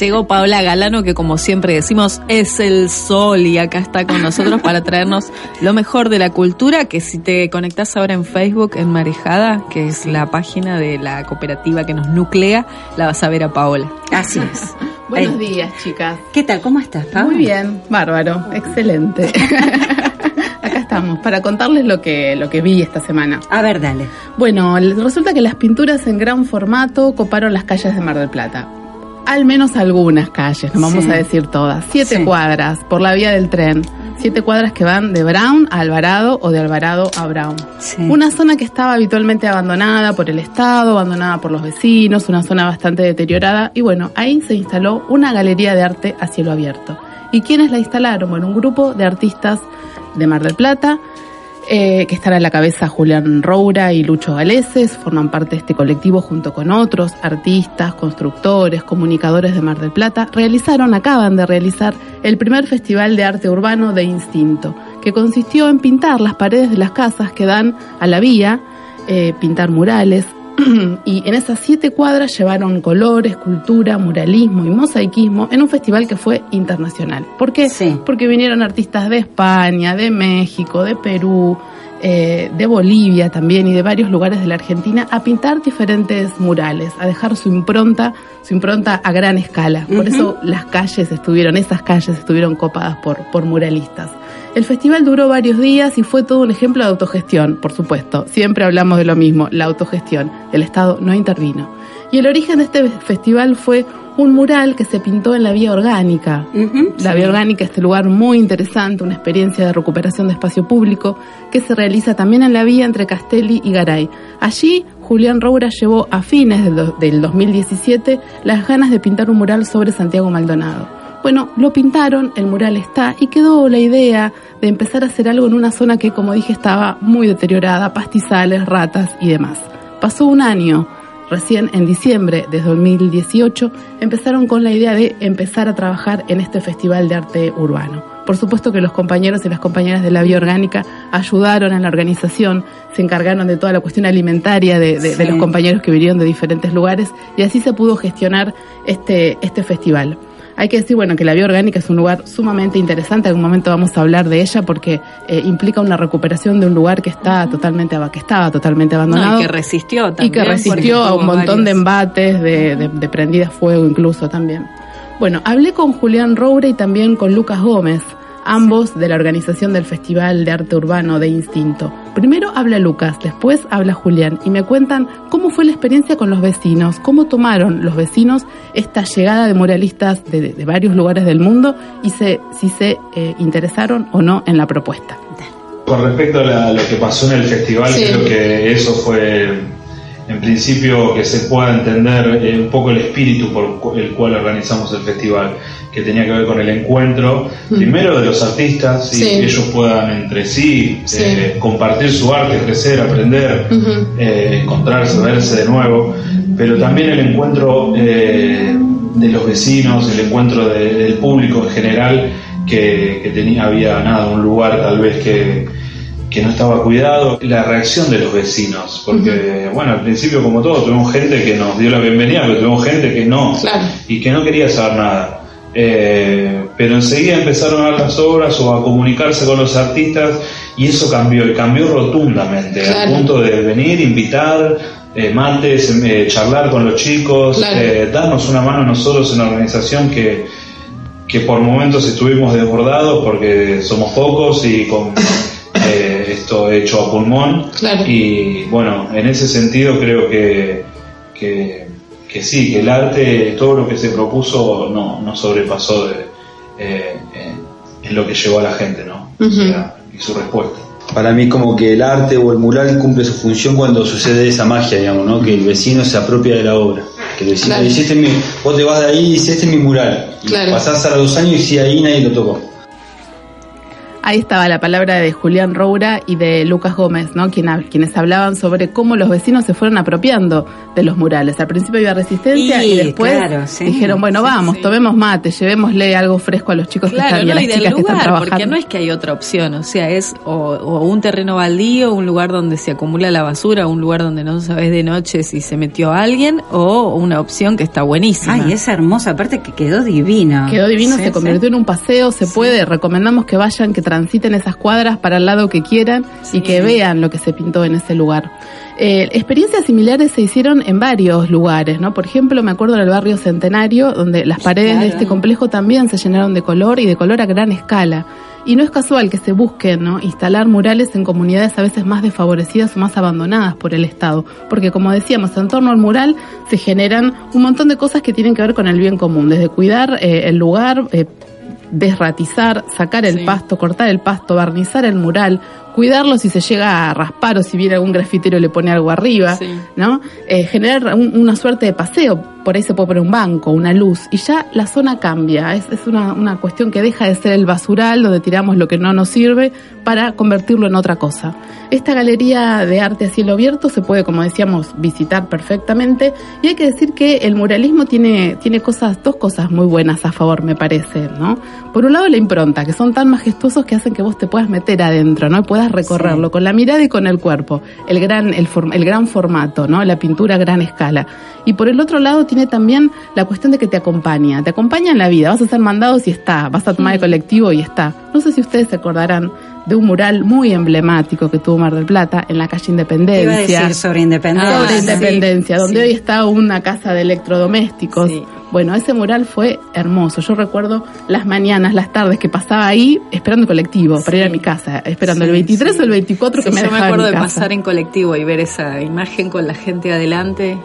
Llegó Paola Galano, que como siempre decimos es el sol y acá está con nosotros para traernos lo mejor de la cultura, que si te conectás ahora en Facebook, en Marejada, que es la página de la cooperativa que nos nuclea, la vas a ver a Paola. Así es. Buenos días, chicas. ¿Qué tal? ¿Cómo estás, Paola? Muy bien, bárbaro, excelente. Acá estamos para contarles lo que lo que vi esta semana. A ver, dale. Bueno, resulta que las pinturas en gran formato coparon las calles de Mar del Plata al menos algunas calles, no vamos a decir todas, siete cuadras por la vía del tren, siete cuadras que van de Brown a Alvarado o de Alvarado a Brown. Una zona que estaba habitualmente abandonada por el Estado, abandonada por los vecinos, una zona bastante deteriorada y bueno, ahí se instaló una galería de arte a cielo abierto. ¿Y quiénes la instalaron? Bueno, un grupo de artistas de Mar del Plata, eh, que están a la cabeza Julián Roura y Lucho Galeses, forman parte de este colectivo junto con otros artistas, constructores, comunicadores de Mar del Plata, realizaron, acaban de realizar el primer festival de arte urbano de Instinto, que consistió en pintar las paredes de las casas que dan a la vía, eh, pintar murales, y en esas siete cuadras llevaron colores, cultura, muralismo y mosaicismo en un festival que fue internacional. ¿Por qué? Porque vinieron artistas de España, de México, de Perú, eh, de Bolivia también y de varios lugares de la Argentina a pintar diferentes murales, a dejar su impronta, su impronta a gran escala. Por eso las calles estuvieron, esas calles estuvieron copadas por, por muralistas. El festival duró varios días y fue todo un ejemplo de autogestión, por supuesto. Siempre hablamos de lo mismo, la autogestión. El Estado no intervino. Y el origen de este festival fue un mural que se pintó en la vía orgánica. la vía orgánica, este lugar muy interesante, una experiencia de recuperación de espacio público que se realiza también en la vía entre Castelli y Garay. Allí, Julián Roura llevó a fines del, del 2017 las ganas de pintar un mural sobre Santiago Maldonado. Bueno, lo pintaron, el mural está y quedó la idea de empezar a hacer algo en una zona que, como dije, estaba muy deteriorada, pastizales, ratas y demás. Pasó un año, recién en diciembre de 2018, empezaron con la idea de empezar a trabajar en este Festival de Arte Urbano. Por supuesto que los compañeros y las compañeras de la bioorgánica ayudaron en la organización, se encargaron de toda la cuestión alimentaria de, de los compañeros que vinieron de diferentes lugares y así se pudo gestionar este, este festival. Hay que decir, bueno, que la bioorgánica es un lugar sumamente interesante. En algún momento vamos a hablar de ella porque eh, implica una recuperación de un lugar que está totalmente, que estaba totalmente abandonado. y que resistió también. Y que resistió a un montón de embates, de, de, de prendidas fuego incluso también. Bueno, hablé con Julián Roure y también con Lucas Gómez ambos de la organización del Festival de Arte Urbano de Instinto. Primero habla Lucas, después habla Julián y me cuentan cómo fue la experiencia con los vecinos, cómo tomaron los vecinos esta llegada de muralistas de, varios lugares del mundo y se, si se eh, interesaron o no en la propuesta. Con respecto a, lo que pasó en el festival, creo que eso fue en principio que se pueda entender eh, un poco el espíritu por el cual organizamos el festival, que tenía que ver con el encuentro, primero de los artistas, y que ellos puedan entre sí, eh, compartir su arte, crecer, aprender, eh, encontrarse, verse de nuevo, pero también el encuentro de los vecinos, el encuentro del público en general, que, que tenía, había nada, un lugar tal vez que que no estaba cuidado, la reacción de los vecinos, porque bueno, al principio como todo tuvimos gente que nos dio la bienvenida, pero tuvimos gente que no, y que no quería saber nada. Eh, pero enseguida empezaron a ver las obras o a comunicarse con los artistas y eso cambió, y cambió rotundamente, al punto de venir, invitar, eh, mates, eh, charlar con los chicos, darnos una mano nosotros en la organización que, que por momentos estuvimos desbordados porque somos pocos y con esto hecho a pulmón. Y bueno, en ese sentido creo que, que, sí, que el arte, todo lo que se propuso no, no sobrepasó de, eh, en lo que llegó a la gente, ¿no? y su respuesta. Para mí como que el arte o el mural cumple su función cuando sucede esa magia, digamos, ¿no? Que el vecino se apropia de la obra. que decís, Claro. hiciste mi, vos te vas de ahí y dices, este es mi mural. Y Claro. pasás a los dos años y si ahí nadie lo tocó. Ahí estaba la palabra de Julián Roura y de Lucas Gómez, ¿no? Quien quienes hablaban sobre cómo los vecinos se fueron apropiando de los murales. Al principio había resistencia y, Y, después claro, sí. dijeron, bueno, Sí, vamos, sí. tomemos mate, llevémosle algo fresco a los chicos que están y a no, las y que están lugar, trabajando. porque no es que hay otra opción, o sea, es o, o un terreno baldío, un lugar donde se acumula la basura, un lugar donde no sabes de noche si se metió alguien, o una opción que está buenísima. Ay, es hermosa, aparte que quedó divino. Quedó divino, Sí, se sí. convirtió en un paseo, se puede, recomendamos que vayan, que transiten esas cuadras para el lado que quieran Sí. y que vean lo que se pintó en ese lugar. Eh, experiencias similares se hicieron en varios lugares, ¿no? Por ejemplo, me acuerdo del barrio Centenario, donde las paredes de este complejo también se llenaron de color y de color a gran escala. Y no es casual que se busquen ¿no? instalar murales en comunidades a veces más desfavorecidas o más abandonadas por el Estado, porque como decíamos, en torno al mural se generan un montón de cosas que tienen que ver con el bien común, desde cuidar eh, el lugar, eh, desratizar, sacar el Sí. pasto, cortar el pasto, barnizar el mural, cuidarlo si se llega a raspar o si viene algún grafitero y le pone algo arriba, Sí. ¿no? Eh, generar un- una suerte de paseo, por ahí se puede poner un banco, una luz, y ya la zona cambia, es, es una, una cuestión que deja de ser el basural donde tiramos lo que no nos sirve para convertirlo en otra cosa. Esta galería de arte a cielo abierto se puede, como decíamos, visitar perfectamente y hay que decir que el muralismo tiene, tiene cosas, dos cosas muy buenas a favor, me parece, ¿no? Por un lado la impronta, que son tan majestuosos que hacen que vos te puedas meter adentro, ¿no? Y puedas recorrerlo Sí. con la mirada y con el cuerpo. El gran, el, form- el gran formato, ¿no? La pintura a gran escala. Y por el otro lado tiene también la cuestión de que te acompaña. Te acompaña en la vida. Vas a ser mandados y está. Vas a tomar el colectivo y está. No sé si ustedes se acordarán de un mural muy emblemático que tuvo Mar del Plata en la calle Te iba a Independencia. decir sobre independencia. sobre Ah, sí. Independencia, donde sí. hoy está una casa de electrodomésticos. Sí. Bueno, ese mural fue hermoso. Yo recuerdo las mañanas, las tardes que pasaba ahí esperando el colectivo para ir a mi casa, esperando el 23 sí. o el 24 que me yo me acuerdo mi de pasar en colectivo y ver esa imagen con la gente adelante,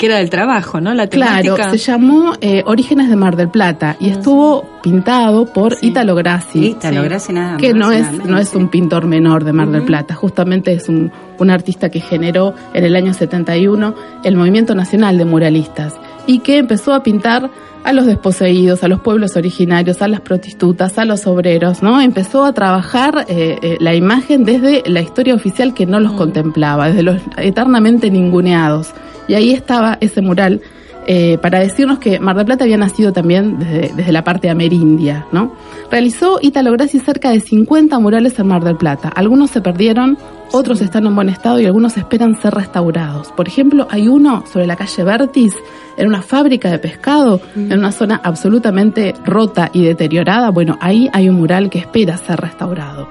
que era del trabajo, ¿no? La temática. Claro, se llamó eh, Orígenes de Mar del Plata y estuvo pintado por Sí. Italo Grassi. Ítalo, gracias nada que más, no es no es un pintor menor de Mar del Plata, justamente es un, un artista que generó en el año 71 el Movimiento Nacional de Muralistas y que empezó a pintar a los desposeídos, a los pueblos originarios, a las prostitutas, a los obreros, ¿no? Empezó a trabajar eh, eh, la imagen desde la historia oficial que no los contemplaba, desde los eternamente ninguneados. Y ahí estaba ese mural eh, para decirnos que Mar del Plata había nacido también desde, desde la parte amerindia, ¿no? Realizó Italo Grassi cerca de 50 murales en Mar del Plata. Algunos se perdieron, otros están en buen estado y algunos esperan ser restaurados. Por ejemplo, hay uno sobre la calle Vertis, en una fábrica de pescado, en una zona absolutamente rota y deteriorada. Bueno, ahí hay un mural que espera ser restaurado.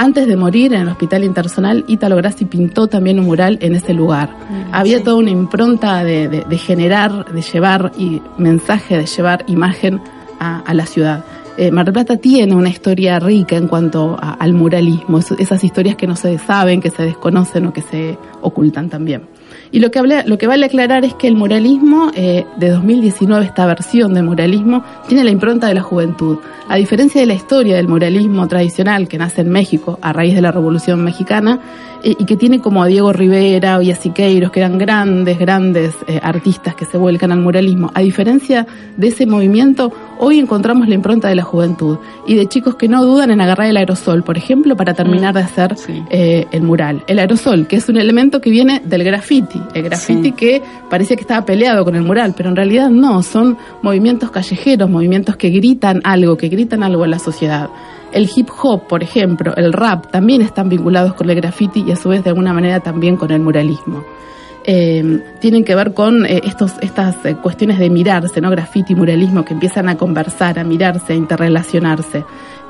Antes de morir en el hospital internacional, Italo Grassi pintó también un mural en ese lugar. Había toda una impronta de, de- de generar, de llevar y mensaje, de llevar imagen a, a la ciudad. Eh, Mar del Plata tiene una historia rica en cuanto a- al muralismo, es- esas historias que no se saben, que se desconocen o que se ocultan también. Y lo que, habla- lo que vale aclarar es que el muralismo eh, de 2019, esta versión del muralismo, tiene la impronta de la juventud. A diferencia de la historia del muralismo tradicional que nace en México a raíz de la Revolución Mexicana eh, y que tiene como a Diego Rivera y a Siqueiros, que eran grandes, grandes eh, artistas que se vuelcan al muralismo, a diferencia de ese movimiento, hoy encontramos la impronta de la juventud y de chicos que no dudan en agarrar el aerosol, por ejemplo, para terminar de hacer sí. el mural. El aerosol, que es un elemento que viene del graffiti. El graffiti Sí. que parecía que estaba peleado con el mural, pero en realidad no, son movimientos callejeros, movimientos que gritan algo, que gritan algo a la sociedad. El hip hop, por ejemplo, el rap, también están vinculados con el graffiti y a su vez de alguna manera también con el muralismo. Eh, tienen que ver con eh, estos, estas eh, cuestiones de mirarse, ¿no? Graffiti, muralismo, que empiezan a conversar, a mirarse, a interrelacionarse.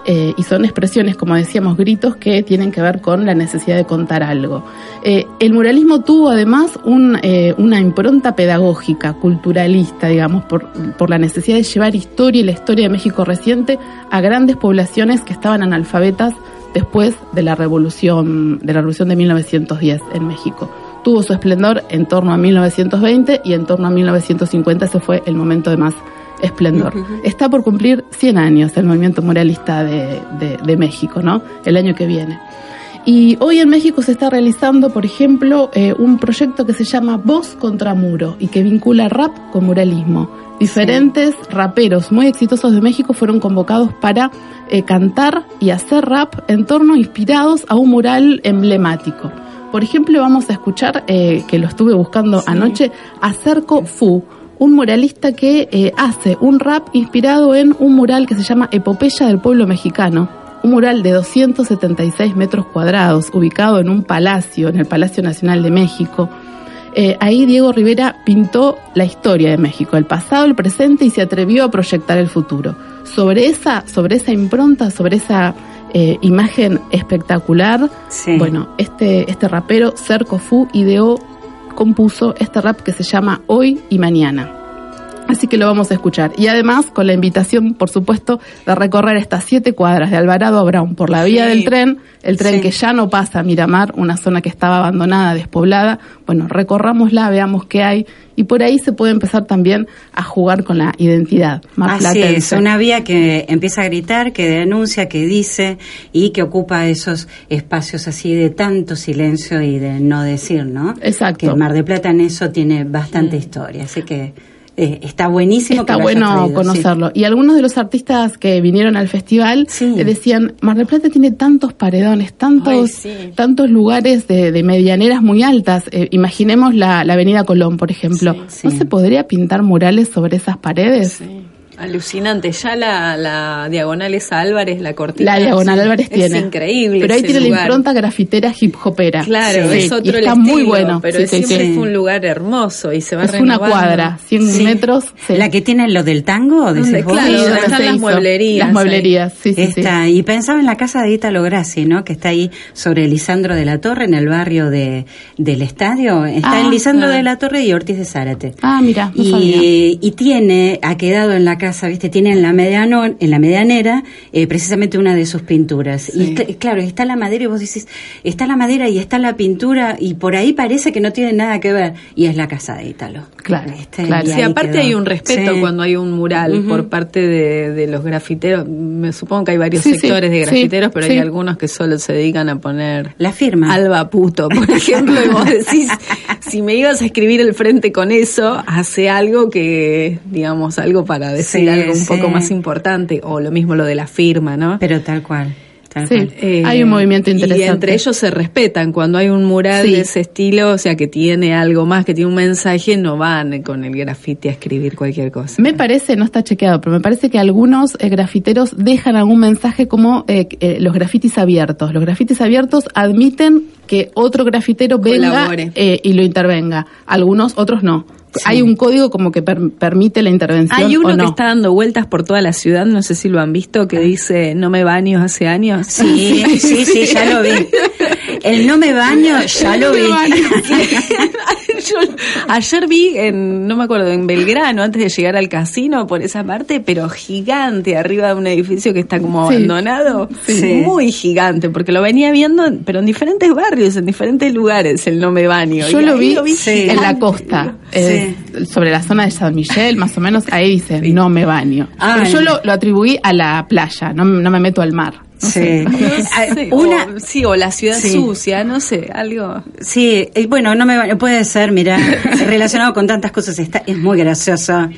Eh, y son expresiones, como decíamos, gritos que tienen que ver con la necesidad de contar algo. Eh, el muralismo tuvo además eh, una impronta pedagógica, culturalista, digamos, por, por la necesidad de llevar historia y la historia de México reciente a grandes poblaciones que estaban analfabetas después de la revolución, de la revolución de 1910 en México. Tuvo su esplendor en torno a 1920 y en torno a 1950 ese fue el momento de más esplendor. Está por cumplir 100 años el movimiento muralista de, de- de México, ¿no? El año que viene. Y hoy en México se está realizando, por ejemplo, eh, un proyecto que se llama Voz contra Muro y que vincula rap con muralismo. Diferentes raperos muy exitosos de México fueron convocados para eh, cantar y hacer rap en torno inspirados a un mural emblemático. Por ejemplo, vamos a escuchar, eh, que lo estuve buscando anoche, a Cerco Fu, un muralista que eh, hace un rap inspirado en un mural que se llama Epopeya del Pueblo Mexicano. Un mural de 276 metros cuadrados, ubicado en un palacio, en el Palacio Nacional de México. Eh, ahí Diego Rivera pintó la historia de México, el pasado, el presente y se atrevió a proyectar el futuro. Sobre esa, sobre esa impronta, sobre esa eh, imagen espectacular, Sí. bueno, este, este rapero, Cerco Fu, ideó, compuso este rap que se llama Hoy y Mañana. Así que lo vamos a escuchar. Y además con la invitación, por supuesto, de recorrer estas siete cuadras de Alvarado a Brown por la vía Sí. del tren, el tren Sí. que ya no pasa a Miramar, una zona que estaba abandonada, despoblada. Bueno, recorrámosla, veamos qué hay. Y por ahí se puede empezar también a jugar con la identidad más Así es, una vía que empieza a gritar, que denuncia, que dice y que ocupa esos espacios así de tanto silencio y de no decir, ¿no? Exacto. Que el Mar de Plata en eso tiene bastante historia, así que eh, está buenísimo. Está que lo hayas bueno traído, sí. conocerlo. Y algunos de los artistas que vinieron al festival Sí. eh, decían, Mar del Plata tiene tantos paredones, tantos, Ay, sí. tantos lugares de, de medianeras muy altas. Eh, imaginemos la, la Avenida Colón, por ejemplo. Sí, ¿No sí. se podría pintar murales sobre esas paredes? Alucinante, ya la, la diagonal esa Álvarez, la cortina. La Diagonal es- Álvarez es tiene. increíble. Pero ahí ese tiene la impronta grafitera hip hopera. Claro, Sí, es y otro el está estilo, muy bueno. Pero Sí, sí, siempre sí. fue un lugar hermoso y se va Es una cuadra, 100 Sí. metros. sí. La que tiene lo del tango, Donde, vos? claro, Sí, donde están las hizo. mueblerías. Las mueblerías, sí, sí, sí. Está, y pensaba en la casa de Ítalo Grassi, ¿no? Que está ahí sobre Lisandro de la Torre, en el barrio de, del estadio. Está Ah, en Lisandro ah. de la Torre y Ortiz de Zárate. Ah, mira, no sabía. y, y tiene, ha quedado en la casa, ¿viste? Tiene en la, mediano, en la medianera eh, precisamente una de sus pinturas. Y cl- claro, está la madera y vos decís, está la madera y está la pintura y por ahí parece que no tiene nada que ver. Y es la casa de Ítalo. Claro, Este, claro. y Sí, aparte quedó. hay un respeto Sí. cuando hay un mural por parte de, de los grafiteros. Me supongo que hay varios sectores de grafiteros, pero hay algunos que solo se dedican a poner La firma. Alba puto, por ejemplo, y vos decís, si me ibas a escribir el frente con eso, hace algo que, digamos, algo para decir Sí, algo un sí. poco más importante, o lo mismo lo de la firma, ¿no? Pero tal cual. Tal Sí. cual. Eh, Hay un movimiento interesante. Y entre ellos se respetan. Cuando hay un mural Sí. de ese estilo, o sea, que tiene algo más, que tiene un mensaje, no van con el grafiti a escribir cualquier cosa. Me parece, no está chequeado, pero me parece que algunos eh, grafiteros dejan algún mensaje como eh, eh, los grafitis abiertos. Los grafitis abiertos admiten que otro grafitero venga eh, y lo intervenga. Algunos, otros no. Hay un código como que per- permite la intervención. Hay uno o no. que está dando vueltas por toda la ciudad, no sé si lo han visto, que dice, no me baño hace años. Sí, sí, sí, ya lo vi. El no me baño, ya lo vi. Yo ayer vi, en, no me acuerdo, en Belgrano, antes de llegar al casino, por esa parte, pero gigante, arriba de un edificio que está como abandonado. Sí. Muy gigante, porque lo venía viendo, pero en diferentes barrios, en diferentes lugares, el no me baño. Yo Y lo vi, Sí. en la costa, eh, sobre la zona de San Miguel, más o menos, ahí dice, no me baño. Ah, Pero yo lo, lo atribuí a la playa, no, no me meto al mar. No Sí. sé. Sí, Una, o, sí, o la ciudad Sí. sucia, no sé, algo. Sí, eh, bueno, no me va- puede ser, mira, relacionado con tantas cosas, está, es muy gracioso.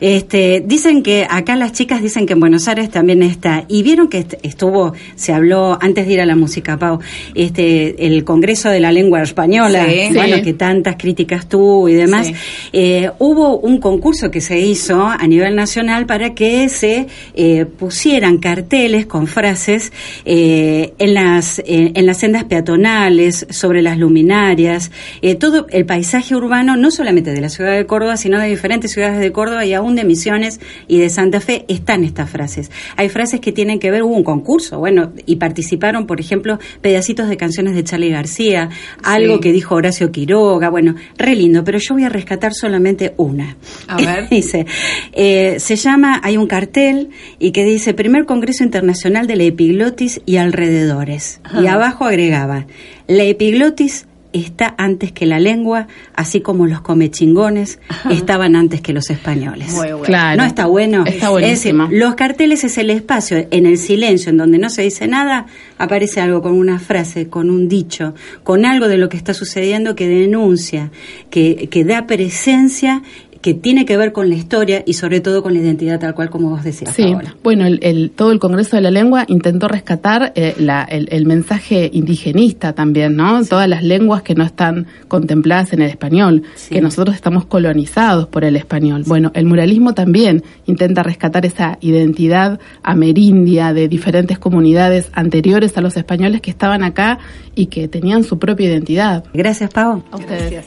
Este, dicen que acá las chicas dicen que en Buenos Aires también está, y vieron que est- estuvo, se habló antes de ir a la música, Pau, este, el Congreso de la Lengua Española, Sí. bueno, Sí. que tantas críticas tuvo y demás. Sí. Eh, hubo un concurso que se hizo a nivel nacional para que se eh, pusieran carteles con frases eh, en las en las sendas peatonales, sobre las luminarias, eh, todo el paisaje urbano, no solamente de la ciudad de Córdoba, sino de diferentes ciudades de Córdoba y aún de Misiones y de Santa Fe están estas frases. Hay frases que tienen que ver, hubo un concurso, bueno, y participaron, por ejemplo, pedacitos de canciones de Charlie García, algo Sí. que dijo Horacio Quiroga, bueno, re lindo, pero yo voy a rescatar solamente una. A ver. dice, eh, se llama, hay un cartel y que dice Primer Congreso Internacional de la Epiglotis y alrededores. Y abajo agregaba, la epiglotis está antes que la lengua, así como los comechingones estaban antes que los españoles. Muy bueno. Claro. ¿No está bueno? Está es decir, buenísimo. los carteles es el espacio en el silencio, en donde no se dice nada, aparece algo con una frase, con un dicho, con algo de lo que está sucediendo que denuncia, que, que da presencia que tiene que ver con la historia y sobre todo con la identidad tal cual como vos decías, Sí, bueno, el, el- todo el Congreso de la Lengua intentó rescatar eh, la- el, el mensaje indigenista también, ¿no? Todas las lenguas que no están contempladas en el español, Sí. que nosotros estamos colonizados por el español. Bueno, el muralismo también intenta rescatar esa identidad amerindia de diferentes comunidades anteriores a los españoles que estaban acá y que tenían su propia identidad. Gracias, Pau. A ustedes.